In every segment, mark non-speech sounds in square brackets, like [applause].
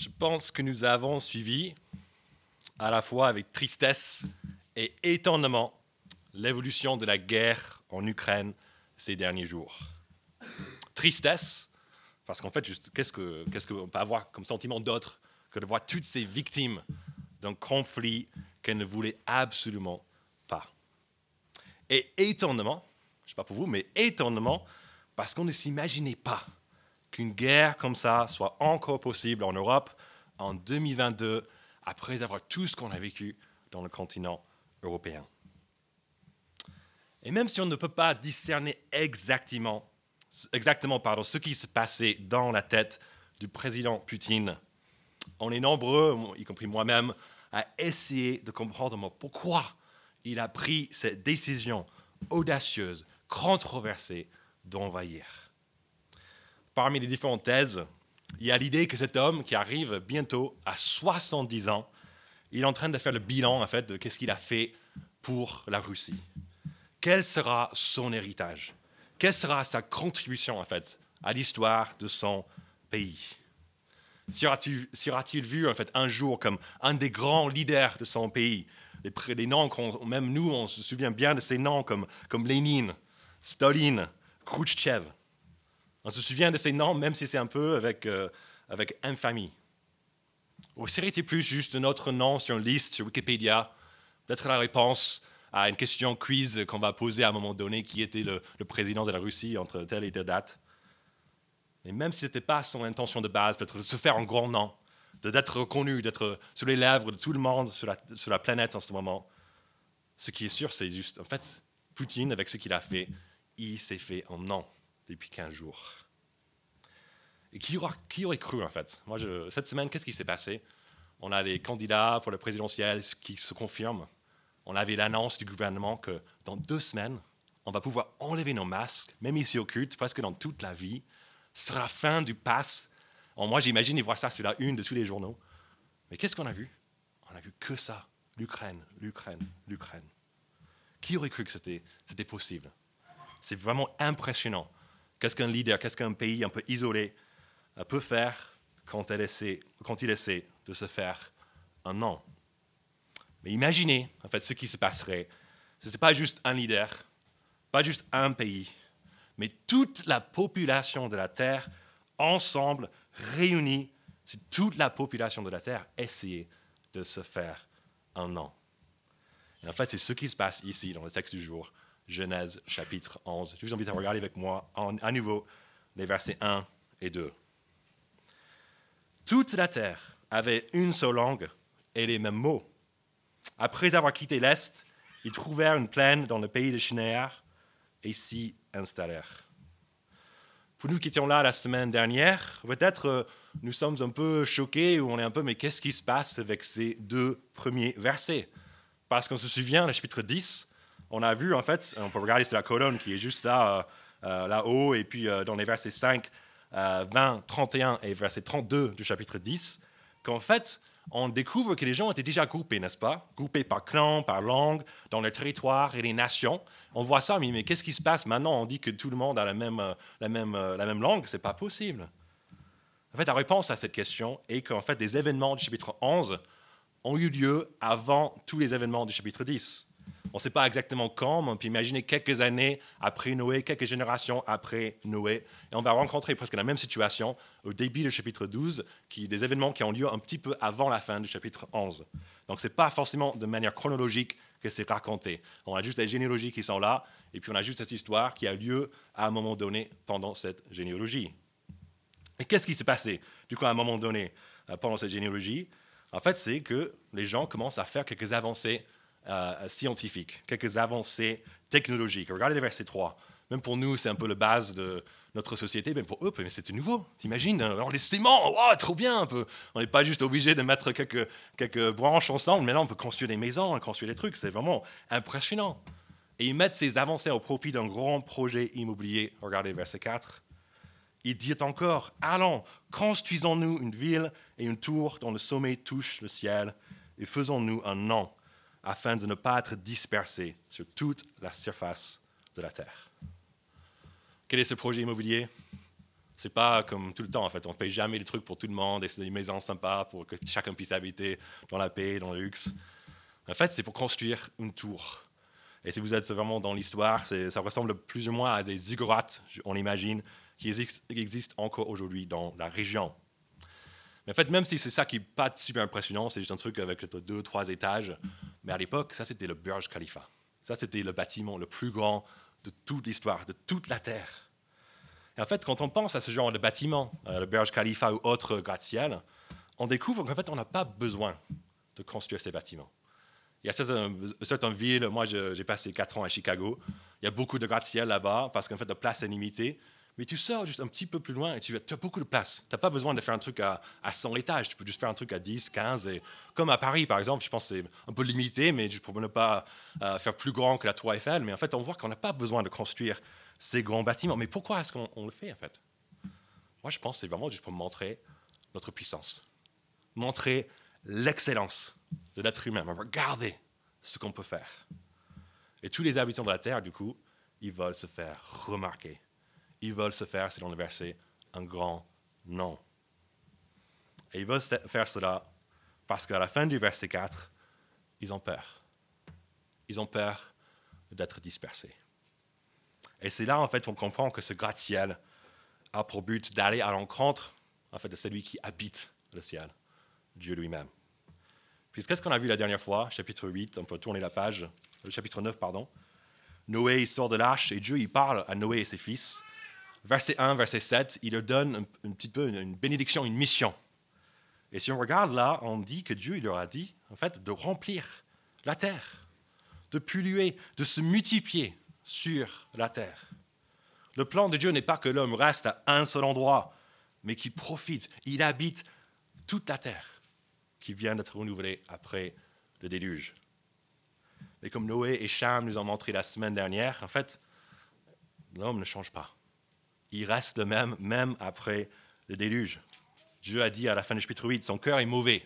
Je pense que nous avons suivi, à la fois avec tristesse et étonnement, l'évolution de la guerre en Ukraine ces derniers jours. Tristesse, parce qu'en fait, qu'est-ce qu'on peut avoir comme sentiment d'autre que de voir toutes ces victimes d'un conflit qu'elles ne voulaient absolument pas? Et étonnement, je ne sais pas pour vous, mais étonnement, parce qu'on ne s'imaginait pas qu'une guerre comme ça soit encore possible en Europe en 2022, après avoir tout ce qu'on a vécu dans le continent européen. Et même si on ne peut pas discerner exactement, pardon, ce qui se passait dans la tête du président Poutine, on est nombreux, y compris moi-même, à essayer de comprendre pourquoi il a pris cette décision audacieuse, controversée d'envahir. Parmi les différentes thèses, il y a l'idée que cet homme qui arrive bientôt à 70 ans, il est en train de faire le bilan en fait de qu'est-ce qu'il a fait pour la Russie. Quel sera son héritage? Quelle sera sa contribution en fait à l'histoire de son pays? Sera-t-il vu en fait un jour comme un des grands leaders de son pays? Les, noms même nous on se souvient bien de ces noms comme, comme Lénine, Staline, Khrouchtchev. On se souvient de ces noms même si c'est un peu avec, euh, avec infamie. Ou serait-il plus juste un autre nom sur une liste sur Wikipédia? Peut-être la réponse à une question quiz qu'on va poser à un moment donné qui était le, président de la Russie entre telle et telle date. Et même si ce n'était pas son intention de base, peut-être de se faire un grand nom, d'être reconnu, d'être sur les lèvres de tout le monde sur la, sur la planète en ce moment, ce qui est sûr, c'est juste, en fait, Poutine, avec ce qu'il a fait, il s'est fait un nom depuis 15 jours. Et qui, aura, qui aurait cru, en fait? Moi, cette semaine, qu'est-ce qui s'est passé? On a les candidats pour le présidentiel qui se confirment. On avait l'annonce du gouvernement que dans deux semaines, on va pouvoir enlever nos masques, même ici au culte, presque dans toute la vie. Ce sera fin du pass. moi, j'imagine, ils voient ça sur la une de tous les journaux. Mais qu'est-ce qu'on a vu? On a vu que ça. L'Ukraine, l'Ukraine, l'Ukraine. Qui aurait cru que c'était possible? C'est vraiment impressionnant. Qu'est-ce qu'un leader, qu'est-ce qu'un pays un peu isolé peut faire quand, elle essaie, quand il essaie de se faire un nom? Mais imaginez, en fait, ce qui se passerait. Ce n'est pas juste un leader, pas juste un pays, mais toute la population de la Terre, ensemble, réunie, si toute la population de la Terre essayait de se faire un nom. Et en fait, c'est ce qui se passe ici dans le texte du jour, Genèse chapitre 11. Je vous invite à regarder avec moi à nouveau les versets 1 et 2. Toute la terre avait une seule langue et les mêmes mots. Après avoir quitté l'Est, ils trouvèrent une plaine dans le pays de Shinéar et s'y installèrent. Pour nous qui étions là la semaine dernière, peut-être euh, nous sommes un peu choqués ou on est un peu, mais qu'est-ce qui se passe avec ces deux premiers versets? Parce qu'on se souvient, le chapitre 10, on a vu en fait, on peut regarder sur la colonne qui est juste là, euh, euh, là-haut, et puis dans les versets 5 20, 31 et verset 32 du chapitre 10, qu'en fait, on découvre que les gens étaient déjà groupés, n'est-ce pas? Groupés par clan, par langue, dans leur territoire et les nations. On voit ça, mais, qu'est-ce qui se passe maintenant? On dit que tout le monde a la même, euh, la même, euh, la même langue, c'est pas possible. En fait, la réponse à cette question est qu'en fait, les événements du chapitre 11 ont eu lieu avant tous les événements du chapitre 10. On ne sait pas exactement quand, mais on peut imaginer quelques années après Noé, quelques générations après Noé. Et on va rencontrer presque la même situation au début du chapitre 12, qui, des événements qui ont lieu un petit peu avant la fin du chapitre 11. Donc ce n'est pas forcément de manière chronologique que c'est raconté. On a juste les généalogies qui sont là, et puis on a juste cette histoire qui a lieu à un moment donné pendant cette généalogie. Et qu'est-ce qui s'est passé, du coup, à un moment donné, euh, pendant cette généalogie? En fait, c'est que les gens commencent à faire quelques avancées euh, scientifiques, quelques avancées technologiques. Regardez le verset 3. Même pour nous, c'est un peu la base de notre société, même pour eux, c'était nouveau. T'imagines On les ciments, trop bien. On n'est pas juste obligé de mettre quelques, branches ensemble, là, on peut construire des maisons, construire des trucs. C'est vraiment impressionnant. Et ils mettent ces avancées au profit d'un grand projet immobilier. Regardez verset 4. Il dit encore Allons, construisons-nous une ville et une tour dont le sommet touche le ciel, et faisons-nous un nom afin de ne pas être dispersés sur toute la surface de la terre. Quel est ce projet immobilier? C'est pas comme tout le temps, en fait. On ne fait jamais les trucs pour tout le monde et c'est des maisons sympas pour que chacun puisse habiter dans la paix, dans le luxe. En fait, c'est pour construire une tour. Et si vous êtes vraiment dans l'histoire, ça ressemble plus ou moins à des ziggourats, on imagine, qui existent encore aujourd'hui dans la région. En fait, même si c'est ça qui n'est pas super impressionnant, c'est juste un truc avec deux ou trois étages, mais à l'époque, ça c'était le Burj Khalifa. Ça c'était le bâtiment le plus grand de toute l'histoire, de toute la Terre. Et en fait, quand on pense à ce genre de bâtiment, euh, le Burj Khalifa ou autre gratte-ciel, on découvre qu'en fait, on n'a pas besoin de construire ces bâtiments. Il y a certaines, villes, moi j'ai passé quatre ans à Chicago, il y a beaucoup de gratte-ciel là-bas parce qu'en fait la place est limitée. Mais tu sors juste un petit peu plus loin et tu, as beaucoup de place. Tu n'as pas besoin de faire un truc à, à, 100 étages, tu peux juste faire un truc à 10, 15. Et, comme à Paris, par exemple, je pense que c'est un peu limité, mais pour ne pas euh, faire plus grand que la Tour Eiffel. Mais en fait, on voit qu'on n'a pas besoin de construire ces grands bâtiments. Mais pourquoi est-ce qu'on le fait, en fait? Moi, je pense que c'est vraiment juste pour montrer notre puissance, montrer l'excellence de l'être humain. Regardez ce qu'on peut faire. Et tous les habitants de la Terre, du coup, ils veulent se faire remarquer ils veulent se faire, dans le verset, un grand nom. Et ils veulent faire cela parce qu'à la fin du verset 4, ils ont peur. Ils ont peur d'être dispersés. Et c'est là, en fait, qu'on comprend que ce gratte-ciel a pour but d'aller à l'encontre en fait, de celui qui habite le ciel, Dieu lui-même. Puis qu'est-ce qu'on a vu la dernière fois, chapitre 8, on peut tourner la page, le chapitre 9, pardon. Noé sort de l'arche et Dieu il parle à Noé et ses fils verset 1, verset 7, il leur donne un, petit peu une, bénédiction, une mission. Et si on regarde là, on dit que Dieu leur a dit, en fait, de remplir la terre, de polluer, de se multiplier sur la terre. Le plan de Dieu n'est pas que l'homme reste à un seul endroit, mais qu'il profite, il habite toute la terre qui vient d'être renouvelée après le déluge. Et comme Noé et Cham nous ont montré la semaine dernière, en fait, l'homme ne change pas il reste le même, même après le déluge. Dieu a dit à la fin du chapitre 8, son cœur est mauvais.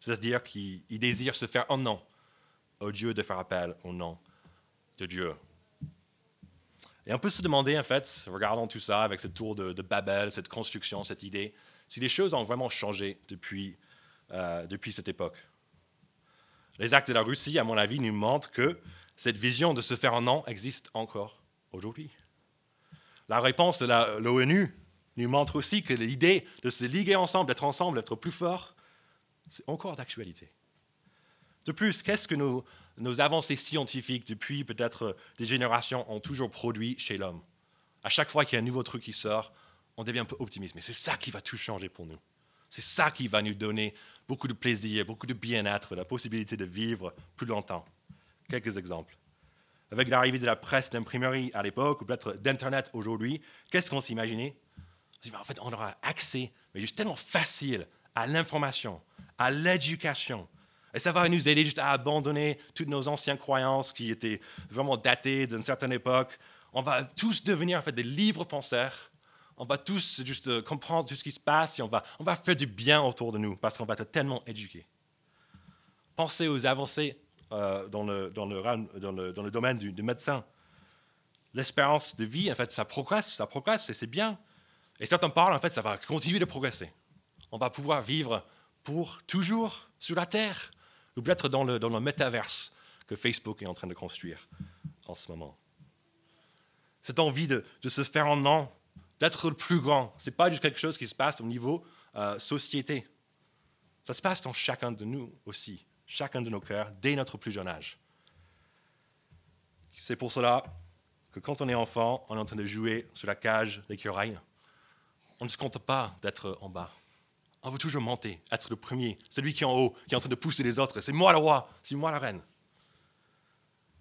C'est-à-dire qu'il désire se faire un nom au Dieu de faire appel au nom de Dieu. Et on peut se demander, en fait, regardant tout ça avec ce tour de, Babel, cette construction, cette idée, si les choses ont vraiment changé depuis, euh, depuis cette époque. Les actes de la Russie, à mon avis, nous montrent que cette vision de se faire un nom existe encore aujourd'hui. La réponse de l'ONU nous montre aussi que l'idée de se liguer ensemble, d'être ensemble, d'être plus fort, c'est encore d'actualité. De plus, qu'est-ce que nos, avancées scientifiques depuis peut-être des générations ont toujours produit chez l'homme? À chaque fois qu'il y a un nouveau truc qui sort, on devient un peu optimiste. Mais c'est ça qui va tout changer pour nous. C'est ça qui va nous donner beaucoup de plaisir, beaucoup de bien-être, la possibilité de vivre plus longtemps. Quelques exemples avec l'arrivée de la presse, d'imprimerie à l'époque, ou peut-être d'Internet aujourd'hui, qu'est-ce qu'on s'imaginait? En fait, on aura accès, mais juste tellement facile, à l'information, à l'éducation. Et ça va nous aider juste à abandonner toutes nos anciennes croyances qui étaient vraiment datées d'une certaine époque. On va tous devenir en fait des livres penseurs. On va tous juste euh, comprendre tout ce qui se passe et on on va faire du bien autour de nous parce qu'on va être tellement éduqués. Pensez aux avancées euh, dans, le, dans, le, dans, le, domaine du, médecin. L'espérance de vie, en fait, ça progresse, ça progresse et c'est bien. Et certains parlent, en fait, ça va continuer de progresser. On va pouvoir vivre pour toujours sur la Terre, ou peut-être dans le, dans le métaverse que Facebook est en train de construire en ce moment. Cette envie de, de se faire un nom, d'être le plus grand, ce n'est pas juste quelque chose qui se passe au niveau euh, société. Ça se passe dans chacun de nous aussi chacun de nos cœurs dès notre plus jeune âge. C'est pour cela que quand on est enfant, on est en train de jouer sur la cage d'écureuil. On ne se compte pas d'être en bas. On veut toujours monter, être le premier, celui qui est en haut, qui est en train de pousser les autres. C'est moi le roi, c'est moi la reine.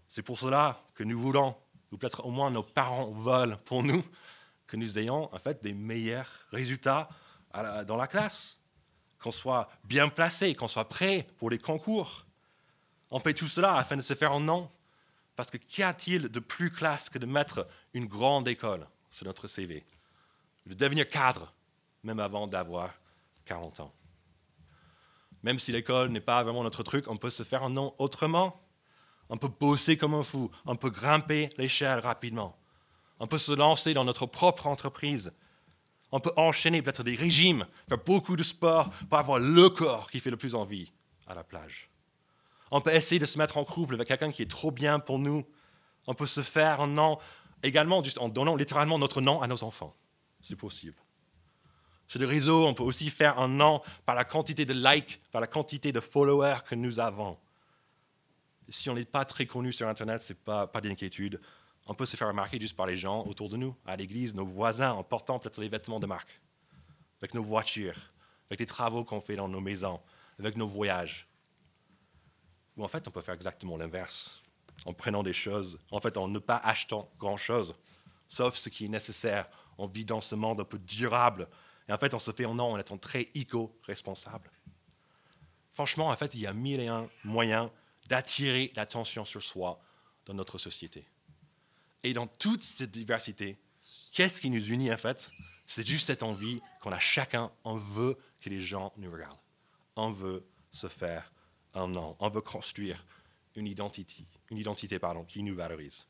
C'est pour cela que nous voulons, ou peut-être au moins nos parents veulent pour nous, que nous ayons en fait des meilleurs résultats dans la classe qu'on soit bien placé, qu'on soit prêt pour les concours. On fait tout cela afin de se faire un nom. Parce que qu'y a-t-il de plus classe que de mettre une grande école sur notre CV De devenir cadre, même avant d'avoir 40 ans. Même si l'école n'est pas vraiment notre truc, on peut se faire un nom autrement. On peut bosser comme un fou, on peut grimper l'échelle rapidement. On peut se lancer dans notre propre entreprise. On peut enchaîner peut-être des régimes, faire beaucoup de sport pour avoir le corps qui fait le plus envie à la plage. On peut essayer de se mettre en couple avec quelqu'un qui est trop bien pour nous. On peut se faire un nom également juste en donnant littéralement notre nom à nos enfants. C'est possible. Sur les réseaux, on peut aussi faire un nom par la quantité de likes, par la quantité de followers que nous avons. Si on n'est pas très connu sur Internet, ce n'est pas, pas d'inquiétude. On peut se faire remarquer juste par les gens autour de nous, à l'église, nos voisins, en portant peut-être les vêtements de marque, avec nos voitures, avec les travaux qu'on fait dans nos maisons, avec nos voyages. Ou en fait, on peut faire exactement l'inverse, en prenant des choses, en fait, en ne pas achetant grand-chose, sauf ce qui est nécessaire. On vit dans ce monde un peu durable, et en fait, on se fait en nom en étant très éco-responsable. Franchement, en fait, il y a mille et un moyens d'attirer l'attention sur soi dans notre société. Et dans toute cette diversité, qu'est-ce qui nous unit en fait? C'est juste cette envie qu'on a chacun, on veut que les gens nous regardent. On veut se faire un nom. On veut construire une identité, une identité pardon, qui nous valorise.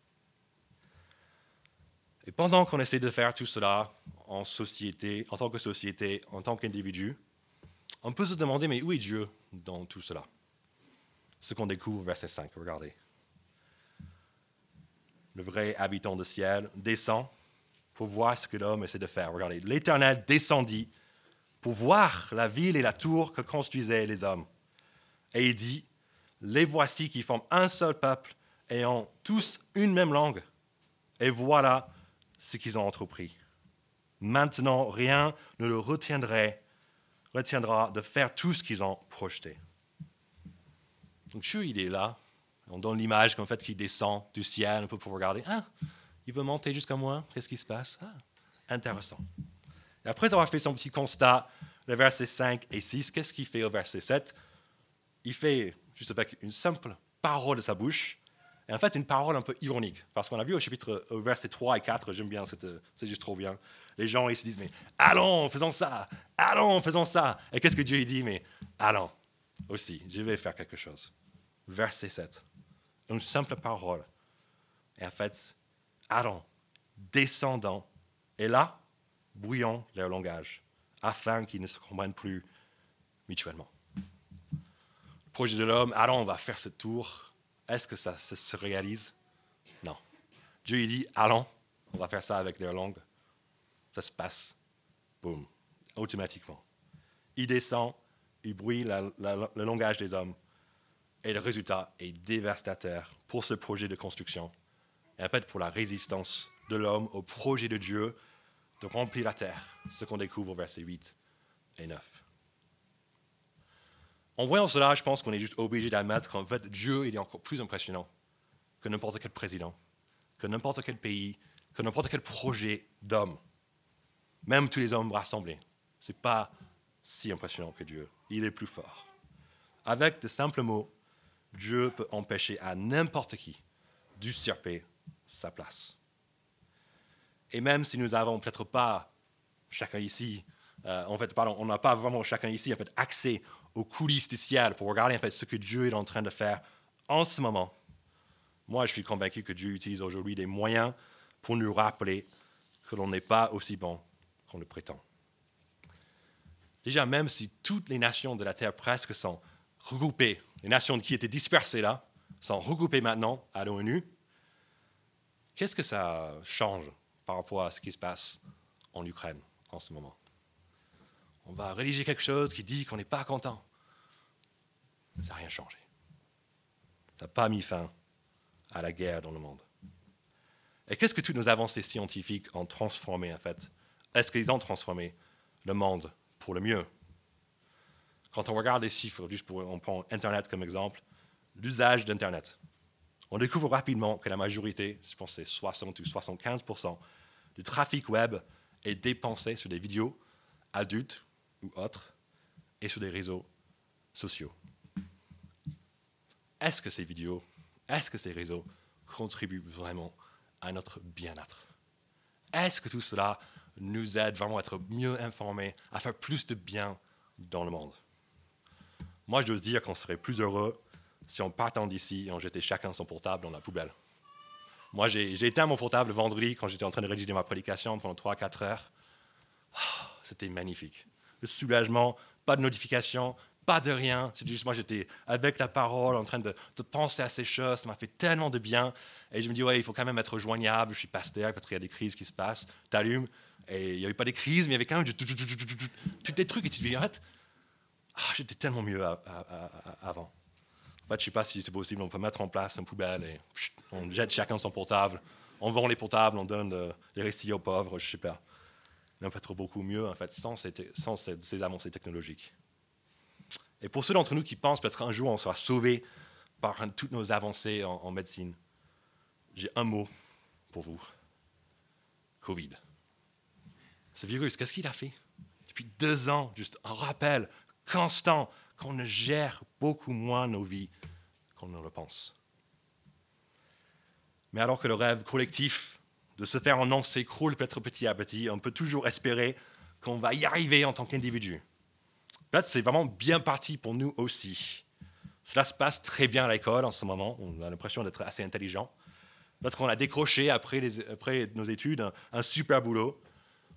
Et pendant qu'on essaie de faire tout cela en société, en tant que société, en tant qu'individu, on peut se demander, mais où est Dieu dans tout cela? Ce qu'on découvre, verset 5, regardez le vrai habitant du ciel, descend pour voir ce que l'homme essaie de faire. Regardez, l'Éternel descendit pour voir la ville et la tour que construisaient les hommes. Et il dit, les voici qui forment un seul peuple et ont tous une même langue. Et voilà ce qu'ils ont entrepris. Maintenant, rien ne le retiendrait, retiendra de faire tout ce qu'ils ont projeté. Donc Dieu, il est là, on donne l'image qu'en fait, qu'il descend du ciel un peu pour regarder. Ah, il veut monter jusqu'à moi. Qu'est-ce qui se passe? Ah, Intéressant. Après avoir fait son petit constat, le verset 5 et 6, qu'est-ce qu'il fait au verset 7 Il fait, juste avec une simple parole de sa bouche, et en fait une parole un peu ironique. Parce qu'on a vu au chapitre, au verset 3 et 4, j'aime bien, c'est juste trop bien. Les gens, ils se disent, mais allons, faisons ça, allons, faisons ça. Et qu'est-ce que Dieu dit? Mais allons, aussi, je vais faire quelque chose. Verset 7 une simple parole. Et en fait, Aaron, descendant, et là, brouillons leur langage, afin qu'ils ne se comprennent plus mutuellement. Le projet de l'homme, Aaron, on va faire ce tour. Est-ce que ça, se réalise? Non. Dieu il dit, allons, on va faire ça avec leur langue. Ça se passe, boum, automatiquement. Il descend, il brouille le langage des hommes. Et le résultat est dévastateur pour ce projet de construction et en fait pour la résistance de l'homme au projet de Dieu de remplir la terre, ce qu'on découvre au verset 8 et 9. En voyant cela, je pense qu'on est juste obligé d'admettre qu'en fait, Dieu il est encore plus impressionnant que n'importe quel président, que n'importe quel pays, que n'importe quel projet d'homme. Même tous les hommes rassemblés. Ce n'est pas si impressionnant que Dieu. Il est plus fort. Avec de simples mots, Dieu peut empêcher à n'importe qui d'usurper sa place. Et même si nous n'avons peut-être pas, chacun ici, euh, en fait, pardon, on n'a pas vraiment chacun ici en fait, accès aux coulisses du ciel pour regarder en fait, ce que Dieu est en train de faire en ce moment. Moi, je suis convaincu que Dieu utilise aujourd'hui des moyens pour nous rappeler que l'on n'est pas aussi bon qu'on le prétend. Déjà, même si toutes les nations de la terre presque sont regroupées, les nations qui étaient dispersées là, sont regroupées maintenant à l'ONU. Qu'est-ce que ça change par rapport à ce qui se passe en Ukraine en ce moment? On va rédiger quelque chose qui dit qu'on n'est pas content. Ça n'a rien changé. Ça n'a pas mis fin à la guerre dans le monde. Et qu'est-ce que toutes nos avancées scientifiques ont transformé en fait? Est-ce qu'ils ont transformé le monde pour le mieux? Quand on regarde les chiffres, juste pour, on prend Internet comme exemple, l'usage d'Internet, on découvre rapidement que la majorité, je pense c'est 60 ou 75% du trafic web est dépensé sur des vidéos adultes ou autres et sur des réseaux sociaux. Est-ce que ces vidéos, est-ce que ces réseaux contribuent vraiment à notre bien-être? Est-ce que tout cela nous aide vraiment à être mieux informés, à faire plus de bien dans le monde? Moi, je dois dire qu'on serait plus heureux si on partant d'ici et on jetait chacun son portable dans la poubelle. Moi, j'ai éteint mon portable vendredi quand j'étais en train de rédiger ma prédication pendant 3-4 heures. Ah, c'était magnifique. Le soulagement, pas de notification, pas de rien. C'est juste moi, j'étais avec la parole, en train de, penser à ces choses. Ça m'a fait tellement de bien. Et je me dis, ouais, il faut quand même être joignable. Je suis pasteur, peut-être qu'il y a des crises qui se passent. Tu allumes. Et il n'y avait pas des crises, mais il y avait quand même des trucs. Et tu te dis, arrête, ah, j'étais tellement mieux avant. En fait, je ne sais pas si c'est possible. On peut mettre en place une poubelle et on jette chacun son portable. On vend les portables, on donne euh, les récits aux pauvres, je ne sais pas. Mais on peut être beaucoup mieux, en fait, sans sans ces avancées technologiques. Et pour ceux d'entre nous qui pensent peut-être un jour on sera sauvé par toutes nos avancées en, médecine, j'ai un mot pour vous. Covid. Ce virus, qu'est-ce qu'il a fait? Depuis deux ans, juste un rappel constant qu'on ne gère beaucoup moins nos vies qu'on ne le pense. Mais alors que le rêve collectif de se faire un nom s'écroule peut-être petit à petit, on peut toujours espérer qu'on va y arriver en tant qu'individu. Là, c'est vraiment bien parti pour nous aussi. Cela se passe très bien à l'école en ce moment. On a l'impression d'être assez intelligent. Peut-être qu'on a décroché après, nos études un, super boulot.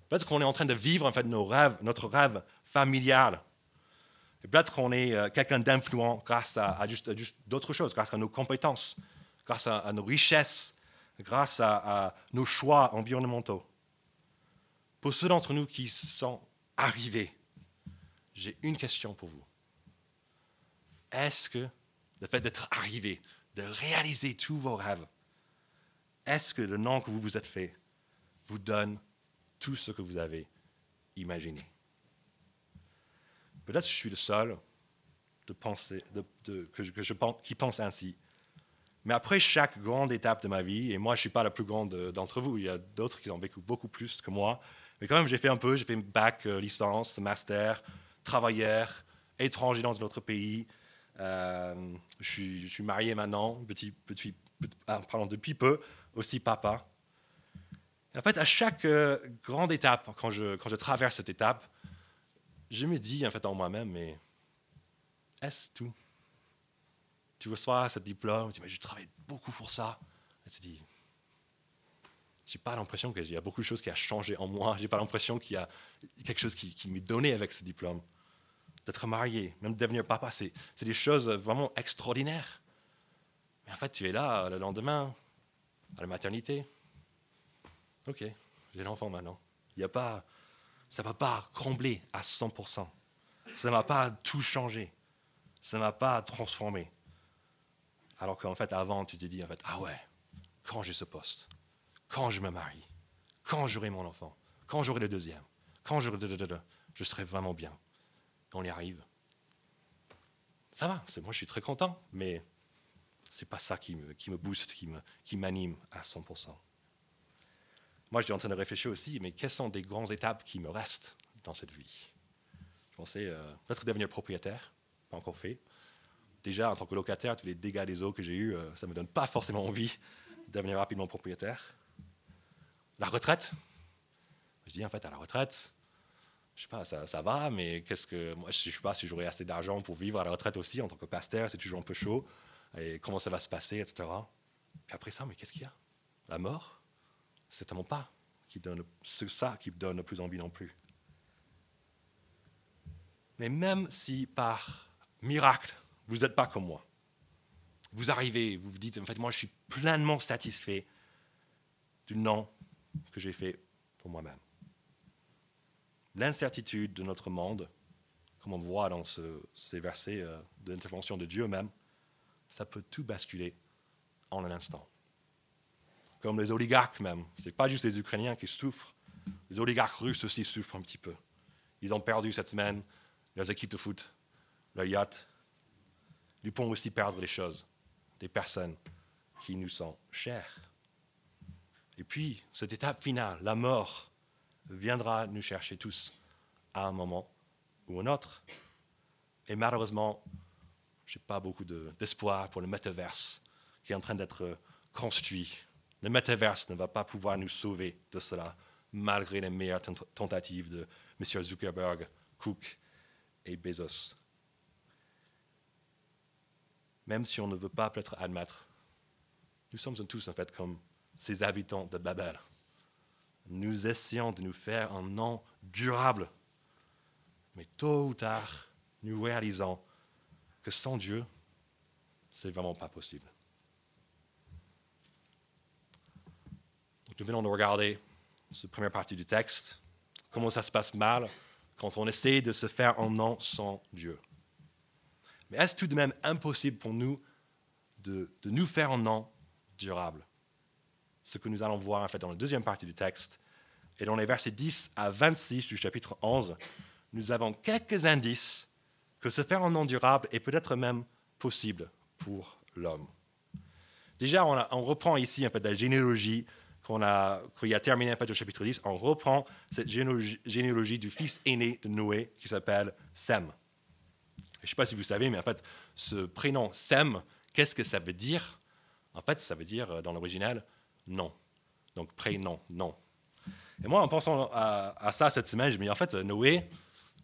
Peut-être qu'on est en train de vivre en fait nos rêves, notre rêve familial. Peut-être qu'on est euh, quelqu'un d'influent grâce à, juste, d'autres choses, grâce à nos compétences, grâce à, nos richesses, grâce à nos choix environnementaux. Pour ceux d'entre nous qui sont arrivés j'ai une question pour vous. Est-ce que le fait d'être arrivé, de réaliser tous vos rêves, est-ce que le nom que vous vous êtes fait vous donne tout ce que vous avez imaginé? Peut-être que je suis le seul que, pense, qui pense ainsi. Mais après chaque grande étape de ma vie, et moi je ne suis pas la plus grande d'entre vous, il y a d'autres qui ont vécu beaucoup plus que moi, mais quand même j'ai fait un peu, j'ai fait bac, euh, licence, master, travailleur, étranger dans un autre pays. Euh, je, suis, marié maintenant, petit, petit, ah, depuis peu, aussi papa. en fait, à chaque euh, grande étape, quand je traverse cette étape, je me dis en fait en moi-même, mais est-ce tout? Tu reçois ce diplôme, tu dis, mais je travaille beaucoup pour ça. Et tu dis, j'ai pas l'impression qu'il y a beaucoup de choses qui ont changé en moi. J'ai pas l'impression qu'il y a quelque chose qui, m'est donné avec ce diplôme d'être marié, même de devenir papa, c'est des choses vraiment extraordinaires. Mais en fait, tu es là le lendemain, à la maternité. Ok, j'ai l'enfant maintenant. Il y a pas, ça ne va pas combler à 100%. Ça ne va pas tout changer. Ça ne va pas transformer. Alors qu'en fait, avant, tu te dis, en fait, ah ouais, quand j'ai ce poste, quand je me marie, quand j'aurai mon enfant, quand j'aurai le deuxième, quand j'aurai... Je serai vraiment bien on y arrive. Ça va, moi je suis très content, mais c'est pas ça qui me, booste, qui m'anime à 100%. Moi, je suis en train de réfléchir aussi, mais quelles sont des grandes étapes qui me restent dans cette vie? Je pensais euh, peut-être devenir propriétaire, pas encore fait. Déjà, en tant que locataire, tous les dégâts des eaux que j'ai eus, euh, ça ne me donne pas forcément envie de devenir rapidement propriétaire. La retraite? Je dis en fait, à la retraite, je sais pas, ça, ça va, mais qu'est-ce que. Moi, je ne sais pas si j'aurai assez d'argent pour vivre à la retraite aussi. En tant que pasteur, c'est toujours un peu chaud. Et comment ça va se passer, etc. Puis après ça, mais qu'est-ce qu'il y a? La mort? C'est tellement pas qui donne, ça qui donne le plus envie non plus. Mais même si par miracle, vous n'êtes pas comme moi, vous arrivez, vous vous dites, en fait, moi, je suis pleinement satisfait du nom que j'ai fait pour moi-même l'incertitude de notre monde, comme on voit dans ces versets euh, de l'intervention de Dieu même, ça peut tout basculer en un instant. Comme les oligarques même, ce n'est pas juste les Ukrainiens qui souffrent, les oligarques russes aussi souffrent un petit peu. Ils ont perdu cette semaine leurs équipes de foot, leur yacht. Ils pourront aussi perdre les choses, des personnes qui nous sont chères. Et puis, cette étape finale, la mort, viendra nous chercher tous à un moment ou un autre. Et malheureusement, je n'ai pas beaucoup d'espoir pour le métaverse qui est en train d'être construit. Le métaverse ne va pas pouvoir nous sauver de cela, malgré les meilleures tentatives de M. Zuckerberg, Cook et Bezos. Même si on ne veut pas peut-être admettre, nous sommes tous en fait comme ces habitants de Babel nous essayons de nous faire un nom durable. Mais tôt ou tard, nous réalisons que sans Dieu, c'est vraiment pas possible. Nous venons de regarder cette première partie du texte, comment ça se passe mal quand on essaie de se faire un nom sans Dieu. Mais est-ce tout de même impossible pour nous de, de nous faire un nom durable? Ce que nous allons voir en fait dans la deuxième partie du texte. Et dans les versets 10 à 26 du chapitre 11, nous avons quelques indices que se faire un nom durable est peut-être même possible pour l'homme. Déjà, on, on, reprend ici un peu de la généalogie qu'on a, qu'il a terminé un peu au chapitre 10. On reprend cette généalogie, du fils aîné de Noé qui s'appelle Sem. Je ne sais pas si vous savez, mais en fait, ce prénom Sem, qu'est-ce que ça veut dire? En fait, ça veut dire dans l'original non. Donc prénom, non. Et moi, en pensant à, ça cette semaine, je me dis en fait, Noé,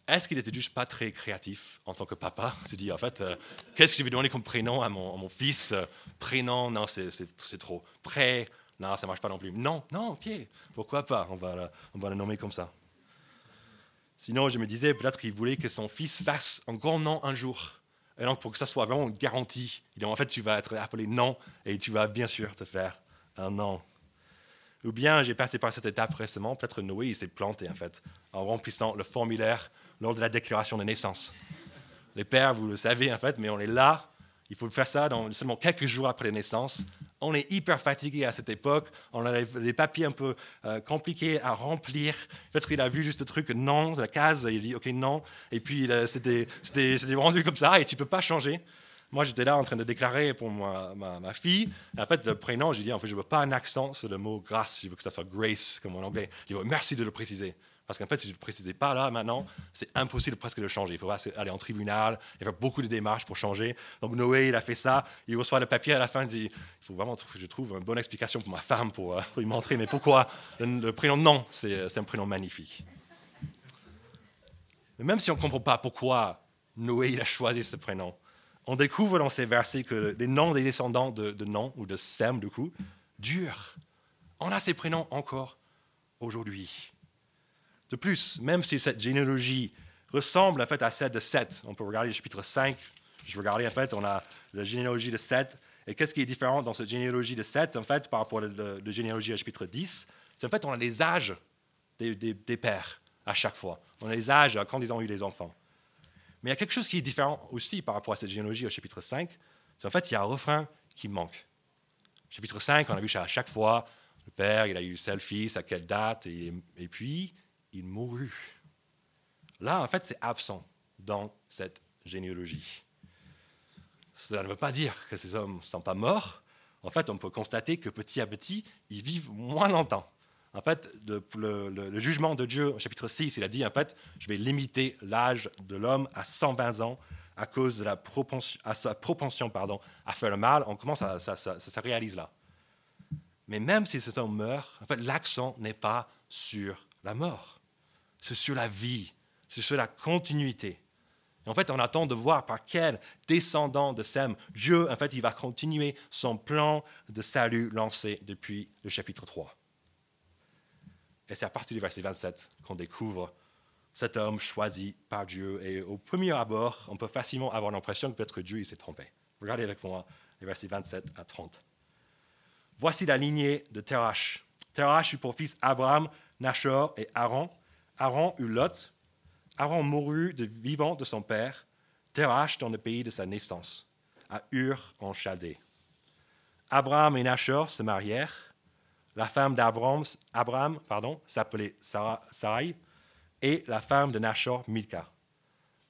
est-ce qu'il était juste pas très créatif en tant que papa? Se dit en fait, euh, qu'est-ce que je vais donner comme prénom à mon, à mon fils? Prénom, non, c'est trop. Pré, non, ça marche pas non plus. Non, non, ok, pourquoi pas? On va la, on va nommer comme ça. Sinon, je me disais peut-être qu'il voulait que son fils fasse un grand nom un jour. Et donc, pour que ça soit vraiment garanti, en fait, tu vas être appelé non et tu vas bien sûr te faire un nom. Ou bien, j'ai passé par cette étape récemment, peut-être Noé, il s'est planté en fait, en remplissant le formulaire lors de la déclaration de naissance. Les pères, vous le savez en fait, mais on est là, il faut faire ça dans seulement quelques jours après la naissance. On est hyper fatigué à cette époque, on a les papiers un peu euh, compliqués à remplir. Peut-être qu'il a vu juste le truc non, la case, il dit ok non, et puis c'était rendu comme ça et tu peux pas changer. Moi, j'étais là en train de déclarer pour ma, ma, fille. En fait, le prénom, j'ai dit, en fait, je ne veux pas un accent sur le mot grâce, je veux que ça soit grace, comme en anglais. Je dis, merci de le préciser. Parce qu'en fait, si je ne le précisais pas là, maintenant, c'est impossible presque de le changer. Il faut aller en tribunal, il a beaucoup de démarches pour changer. Donc Noé, il a fait ça, il reçoit le papier à la fin, il dit, il faut vraiment que je trouve une bonne explication pour ma femme pour, euh, lui montrer, mais pourquoi? Le, prénom non, c'est un prénom magnifique. Mais même si on ne comprend pas pourquoi Noé il a choisi ce prénom, on découvre dans ces versets que les noms des descendants de, de ou de Sem, du coup, durent. On a ces prénoms encore aujourd'hui. De plus, même si cette généalogie ressemble en fait à celle de Seth, on peut regarder le chapitre 5, je regarder en fait, on a la généalogie de Seth, et qu'est-ce qui est différent dans cette généalogie de Seth, en fait, par rapport à la généalogie au chapitre 10 C'est en fait, on a les âges des, pères à chaque fois. On a les âges quand ils ont eu les enfants. Mais il y a quelque chose qui est différent aussi par rapport à cette généalogie au chapitre 5, c'est en fait, il y a un refrain qui manque. Chapitre 5, on a vu à chaque fois, le père, il a eu tel fils, à quelle date, et puis il mourut. Là, en fait, c'est absent dans cette généalogie. Cela ne veut pas dire que ces hommes ne sont pas morts. En fait, on peut constater que petit à petit, ils vivent moins longtemps. En fait, le, jugement de Dieu, au chapitre 6, il a dit, en fait, je vais limiter l'âge de l'homme à 120 ans à cause de la propension, à sa propension pardon, à faire le mal. On commence à, ça, ça, ça, réalise là. Mais même si cet homme meurt, en fait, l'accent n'est pas sur la mort c'est sur la vie, c'est sur la continuité. Et en fait, on attend de voir par quel descendant de Sem, Dieu, en fait, il va continuer son plan de salut lancé depuis le chapitre 3. Et c'est à partir du verset 27 qu'on découvre cet homme choisi par Dieu. Et au premier abord, on peut facilement avoir l'impression que peut-être Dieu s'est trompé. Regardez avec moi les versets 27 à 30. Voici la lignée de Terach. Terach eut pour fils Abraham, Nachor et Aaron. Aaron eut Lot. Aaron mourut de vivant de son père, Terach dans le pays de sa naissance, à Ur en Chaldée. Abraham et Nachor se marièrent. La femme d'Abraham Abraham, s'appelait Sarai et la femme de Nachor Milka.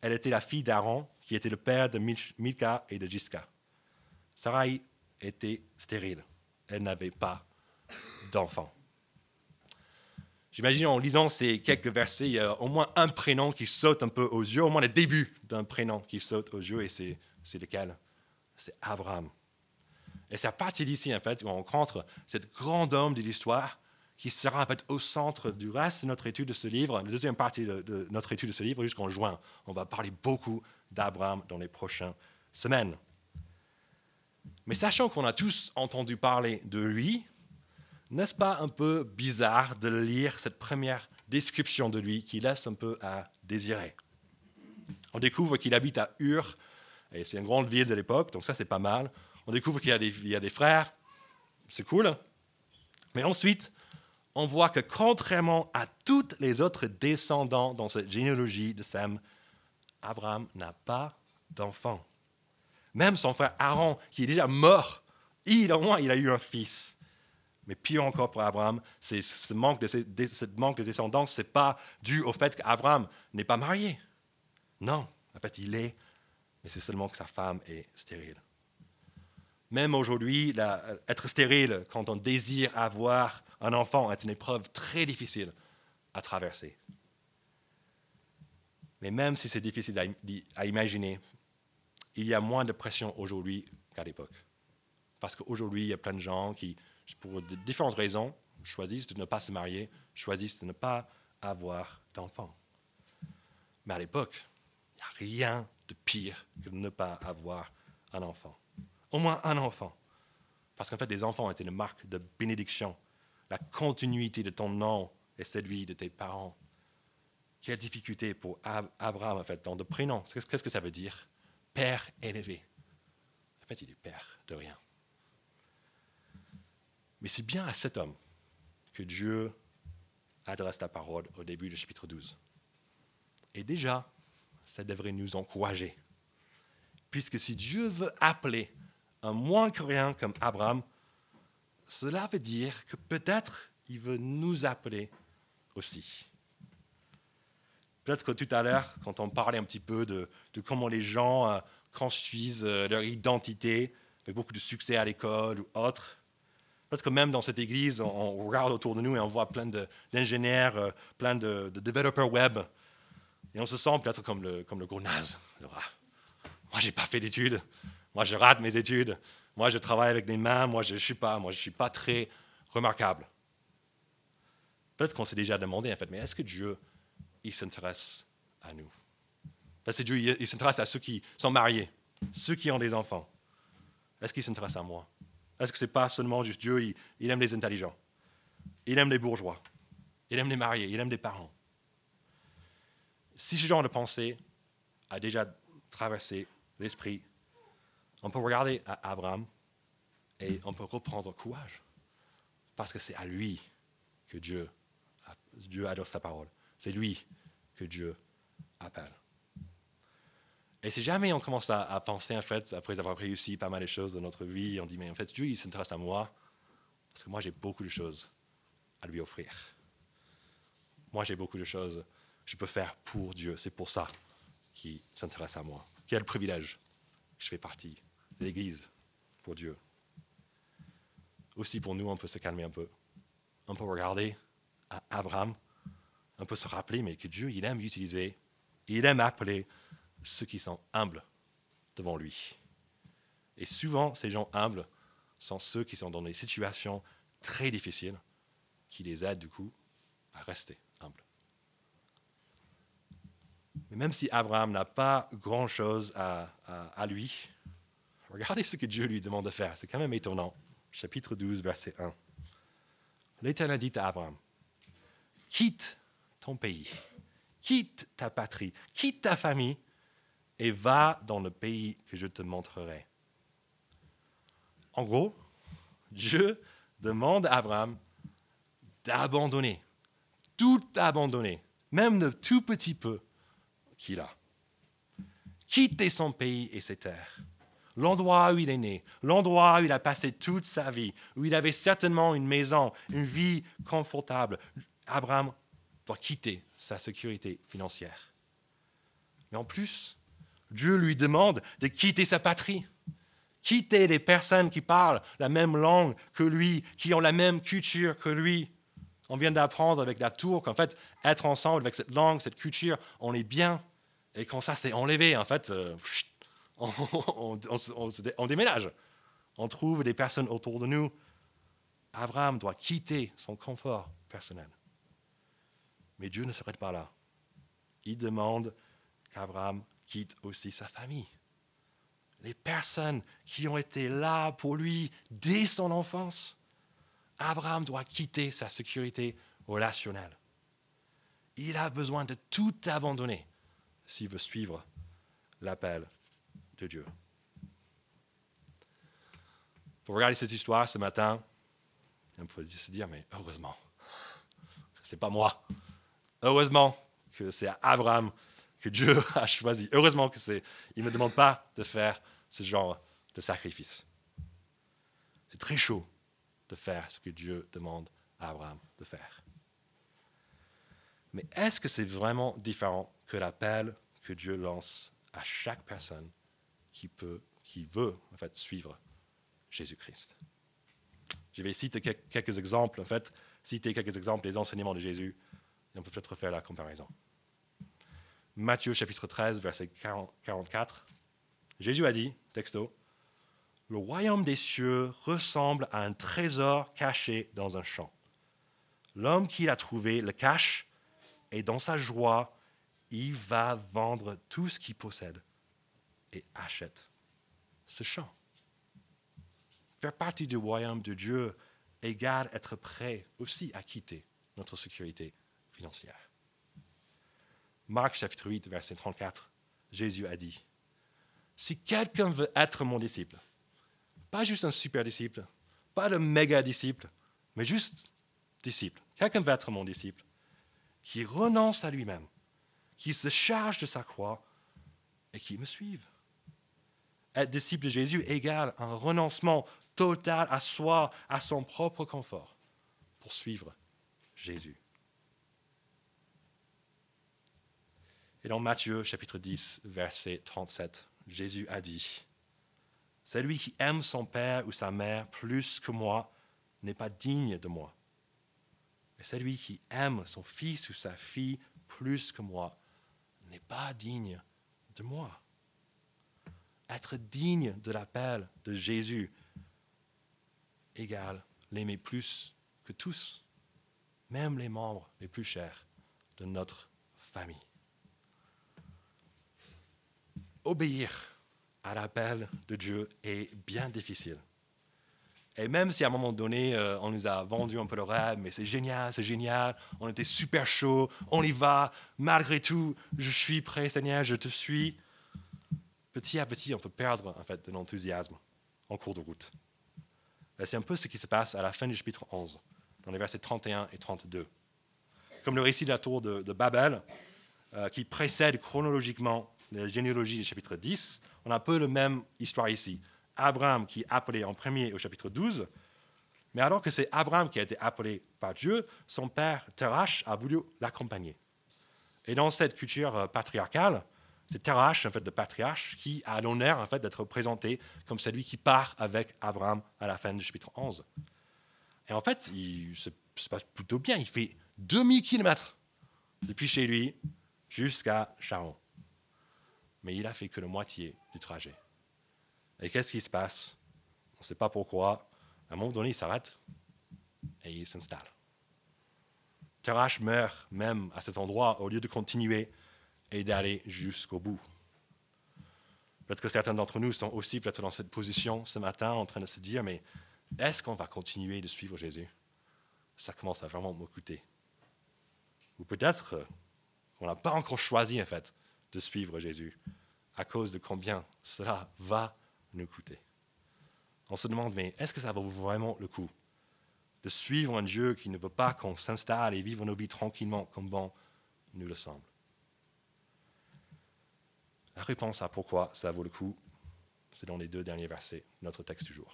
Elle était la fille d'Aaron, qui était le père de Milka et de Jiska. Sarai était stérile. Elle n'avait pas d'enfant. J'imagine en lisant ces quelques versets, il y a au moins un prénom qui saute un peu aux yeux, au moins le début d'un prénom qui saute aux yeux, et c'est, lequel? C'est Abraham. Et c'est à partir d'ici, en fait, où on rencontre cet grand homme de l'histoire qui sera en fait au centre du reste de notre étude de ce livre, la deuxième partie de, de notre étude de ce livre jusqu'en juin. On va parler beaucoup d'Abraham dans les prochaines semaines. Mais sachant qu'on a tous entendu parler de lui, n'est-ce pas un peu bizarre de lire cette première description de lui qui laisse un peu à désirer? On découvre qu'il habite à Ur, et c'est une grande ville de l'époque, donc ça c'est pas mal. On découvre qu'il y, a des frères, c'est cool. Mais ensuite, on voit que contrairement à tous les autres descendants dans cette généalogie de Sem, Abraham n'a pas d'enfant. Même son frère Aaron, qui est déjà mort, il au moins il a eu un fils. Mais pire encore pour Abraham, c'est ce manque de, ce manque de descendance, ce n'est pas dû au fait qu'Abraham n'est pas marié. Non, en fait, il est, mais c'est seulement que sa femme est stérile. Même aujourd'hui, être stérile quand on désire avoir un enfant est une épreuve très difficile à traverser. Mais même si c'est difficile à, imaginer, il y a moins de pression aujourd'hui qu'à l'époque. Parce qu'aujourd'hui, il y a plein de gens qui, pour différentes raisons, choisissent de ne pas se marier, choisissent de ne pas avoir d'enfants. Mais à l'époque, il n'y a rien de pire que de ne pas avoir un enfant. Au moins un enfant. Parce qu'en fait, les enfants étaient une marque de bénédiction. La continuité de ton nom et celui de tes parents. Quelle difficulté pour Abraham, en fait, dans le prénom. Qu'est-ce que ça veut dire? Père élevé. En fait, il est père de rien. Mais c'est bien à cet homme que Dieu adresse la parole au début du chapitre 12. Et déjà, ça devrait nous encourager. Puisque si Dieu veut appeler un moins que rien comme Abraham, cela veut dire que peut-être il veut nous appeler aussi. Peut-être que tout à l'heure, quand on parlait un petit peu de, comment les gens euh, construisent euh, leur identité avec beaucoup de succès à l'école ou autre, peut-être que même dans cette église, on, regarde autour de nous et on voit plein d'ingénieurs, euh, plein de, développeurs web, et on se sent peut-être comme le, comme le gros naze. moi, je n'ai pas fait d'études, moi, je rate mes études. Moi, je travaille avec des mains. Moi, je ne suis pas. Moi, suis pas très remarquable. Peut-être qu'on s'est déjà demandé, en fait, mais est-ce que Dieu, il s'intéresse à nous? Est-ce que Dieu, il s'intéresse à ceux qui sont mariés, ceux qui ont des enfants. Est-ce qu'il s'intéresse à moi? Est-ce que ce n'est pas seulement juste Dieu, il, aime les intelligents, il aime les bourgeois, il aime les mariés, il aime les parents. Si ce genre de pensée a déjà traversé l'esprit on peut regarder à Abraham et on peut reprendre courage. Parce que c'est à lui que Dieu, Dieu adore sa parole. C'est lui que Dieu appelle. Et si jamais on commence à, penser, en fait, après avoir réussi pas mal de choses dans notre vie, on dit, mais en fait, Dieu, il s'intéresse à moi, parce que moi, j'ai beaucoup de choses à lui offrir. Moi, j'ai beaucoup de choses que je peux faire pour Dieu. C'est pour ça qu'il s'intéresse à moi. Quel privilège je fais partie l'Église pour Dieu. Aussi pour nous, on peut se calmer un peu. On peut regarder à Abraham, on peut se rappeler, mais que Dieu, il aime utiliser, il aime appeler ceux qui sont humbles devant lui. Et souvent, ces gens humbles sont ceux qui sont dans des situations très difficiles, qui les aident du coup à rester humbles. Mais même si Abraham n'a pas grand-chose à, à lui, Regardez ce que Dieu lui demande de faire. C'est quand même étonnant. Chapitre 12, verset 1. L'Éternel dit à Abraham, quitte ton pays, quitte ta patrie, quitte ta famille et va dans le pays que je te montrerai. En gros, Dieu demande à Abraham d'abandonner, tout abandonner, même le tout petit peu qu'il a. Quitter son pays et ses terres l'endroit où il est né, l'endroit où il a passé toute sa vie, où il avait certainement une maison, une vie confortable. Abraham doit quitter sa sécurité financière. Mais en plus, Dieu lui demande de quitter sa patrie, quitter les personnes qui parlent la même langue que lui, qui ont la même culture que lui. On vient d'apprendre avec la tour qu'en fait, être ensemble avec cette langue, cette culture, on est bien. Et quand ça s'est enlevé, en fait, euh, [laughs] on, déménage. On trouve des personnes autour de nous. Abraham doit quitter son confort personnel. Mais Dieu ne s'arrête pas là. Il demande qu'Abraham quitte aussi sa famille. Les personnes qui ont été là pour lui dès son enfance. Abraham doit quitter sa sécurité relationnelle. il a besoin de tout abandonner s'il veut suivre l'appel de Dieu. Pour regarder cette histoire ce matin, on peut se dire, mais heureusement, [laughs] c'est pas moi. Heureusement que c'est Abraham que Dieu [laughs] a choisi. Heureusement que c'est. Il ne me demande pas de faire ce genre de sacrifice. C'est très chaud de faire ce que Dieu demande à Abraham de faire. Mais est-ce que c'est vraiment différent que l'appel que Dieu lance à chaque personne qui peut, qui veut en fait suivre Jésus-Christ? Je vais citer quelques exemples, en fait, citer quelques exemples des enseignements de Jésus, et on peut peut-être faire la comparaison. Matthieu chapitre 13, verset 44. Jésus a dit, texto, Le royaume des cieux ressemble à un trésor caché dans un champ. L'homme qui l'a trouvé le cache et dans sa joie, il va vendre tout ce qu'il possède et achète ce champ. Faire partie du royaume de Dieu égale être prêt aussi à quitter notre sécurité financière. Marc chapitre 8, verset 34, Jésus a dit, Si quelqu'un veut être mon disciple, pas juste un super disciple, pas le méga disciple, mais juste disciple, quelqu'un veut être mon disciple, qui renonce à lui-même, qui se charge de sa croix et qui me suive. Être disciple de Jésus égale un renoncement total à soi, à son propre confort, pour suivre Jésus. Et dans Matthieu chapitre 10, verset 37, Jésus a dit, Celui qui aime son père ou sa mère plus que moi n'est pas digne de moi. Et celui qui aime son fils ou sa fille plus que moi n'est pas digne de moi. Être digne de l'appel de Jésus égale l'aimer plus que tous, même les membres les plus chers de notre famille. Obéir à l'appel de Dieu est bien difficile. Et même si à un moment donné, euh, on nous a vendu un peu le rêve, mais c'est génial, c'est génial, on était super chaud, on y va, malgré tout, je suis prêt, Seigneur, je te suis. Petit à petit, on peut perdre en fait de l'enthousiasme en cours de route. C'est un peu ce qui se passe à la fin du chapitre 11, dans les versets 31 et 32. Comme le récit de la tour de, Babel, euh, qui précède chronologiquement la généalogie du chapitre 10, on a un peu la même histoire ici. Abraham qui est appelé en premier au chapitre 12. Mais alors que c'est Abraham qui a été appelé par Dieu, son père Terach a voulu l'accompagner. Et dans cette culture euh, patriarcale, c'est Terach, en fait, le patriarche, qui a l'honneur en fait, d'être présenté comme celui qui part avec Abraham à la fin du chapitre 11. Et en fait, il se, se passe plutôt bien. Il fait 2000 kilomètres depuis chez lui jusqu'à Charon. Mais il a fait que la moitié du trajet. Et qu'est-ce qui se passe? On ne sait pas pourquoi. À un moment donné, il s'arrête et il s'installe. Terach meurt même à cet endroit au lieu de continuer et d'aller jusqu'au bout. Peut-être que certains d'entre nous sont aussi peut-être dans cette position ce matin en train de se dire, mais est-ce qu'on va continuer de suivre Jésus? Ça commence à vraiment me coûter. Ou peut-être qu'on n'a pas encore choisi en fait de suivre Jésus à cause de combien cela va nous coûter. On se demande, mais est-ce que ça vaut vraiment le coup de suivre un Dieu qui ne veut pas qu'on s'installe et vive nos vies tranquillement comme bon nous le semble? La réponse à pourquoi ça vaut le coup, c'est dans les deux derniers versets de notre texte du jour.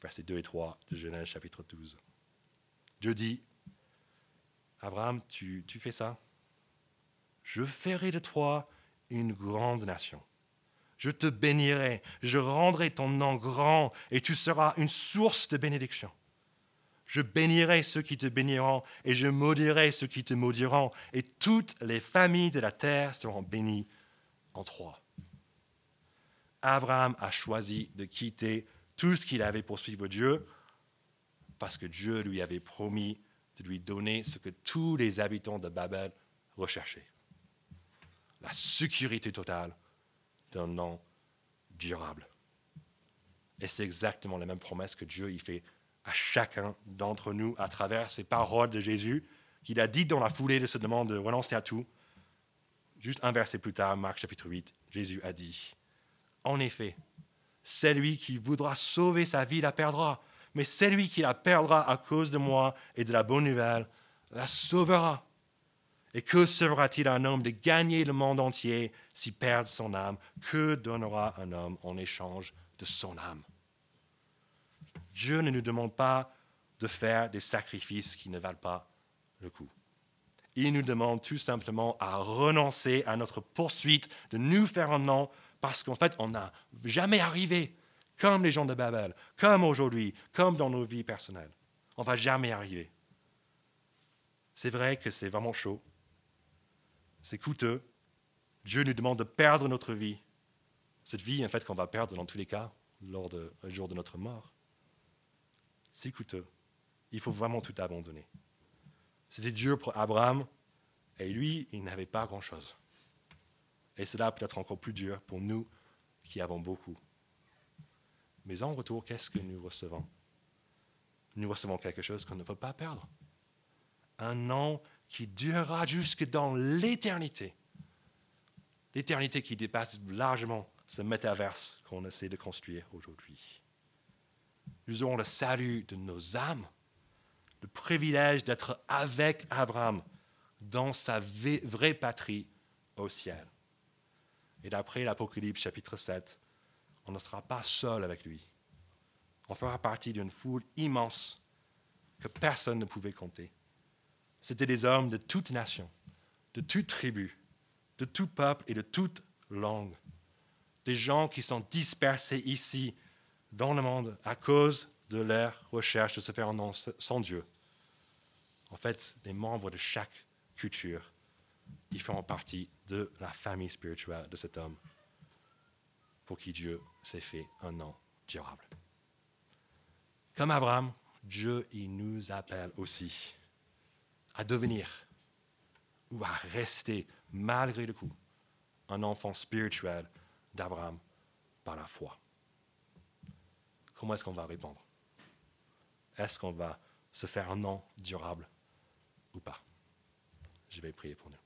Versets 2 et 3 de Genèse chapitre 12. Dieu dit, Abraham, tu fais ça? Je ferai de toi une grande nation je te bénirai, je rendrai ton nom grand, et tu seras une source de bénédiction. Je bénirai ceux qui te béniront, et je maudirai ceux qui te maudiront, et toutes les familles de la terre seront bénies en toi. Abraham a choisi de quitter tout ce qu'il avait pour suivre Dieu, parce que Dieu lui avait promis de lui donner ce que tous les habitants de Babel recherchaient. La sécurité totale d'un nom durable. Et c'est exactement la même promesse que Dieu y fait à chacun d'entre nous à travers ces paroles de Jésus qu'il a dit dans la foulée de ce demande de renoncer à tout. Juste un verset plus tard, Marc chapitre 8, Jésus a dit, En effet, celui qui voudra sauver sa vie la perdra, mais celui qui la perdra à cause de moi et de la bonne nouvelle la sauvera. Et que sera-t-il un homme de gagner le monde entier s'il perd son âme? Que donnera un homme en échange de son âme? Dieu ne nous demande pas de faire des sacrifices qui ne valent pas le coup. Il nous demande tout simplement à renoncer à notre poursuite de nous faire un nom parce qu'en fait, on n'a jamais arrivé, comme les gens de Babel, comme aujourd'hui, comme dans nos vies personnelles. On ne va jamais arriver. C'est vrai que c'est vraiment chaud, c'est coûteux. Dieu nous demande de perdre notre vie. Cette vie, en fait, qu'on va perdre dans tous les cas, lors du jour de notre mort. C'est coûteux. Il faut vraiment tout abandonner. C'était dur pour Abraham, et lui, il n'avait pas grand-chose. Et cela peut être encore plus dur pour nous qui avons beaucoup. Mais en retour, qu'est-ce que nous recevons? Nous recevons quelque chose qu'on ne peut pas perdre. Un nom qui durera jusque dans l'éternité. L'éternité qui dépasse largement ce métaverse qu'on essaie de construire aujourd'hui. Nous aurons le salut de nos âmes, le privilège d'être avec Abraham dans sa vraie patrie au ciel. Et d'après l'Apocalypse chapitre 7, on ne sera pas seul avec lui. On fera partie d'une foule immense que personne ne pouvait compter. C'était des hommes de toute nation, de toute tribu, de tout peuple et de toute langue. Des gens qui sont dispersés ici dans le monde à cause de leur recherche de se faire un nom sans Dieu. En fait, des membres de chaque culture, ils font partie de la famille spirituelle de cet homme pour qui Dieu s'est fait un nom durable. Comme Abraham, Dieu, il nous appelle aussi à devenir ou à rester, malgré le coup, un enfant spirituel d'Abraham par la foi. Comment est-ce qu'on va répondre? Est-ce qu'on va se faire un nom durable ou pas? Je vais prier pour nous.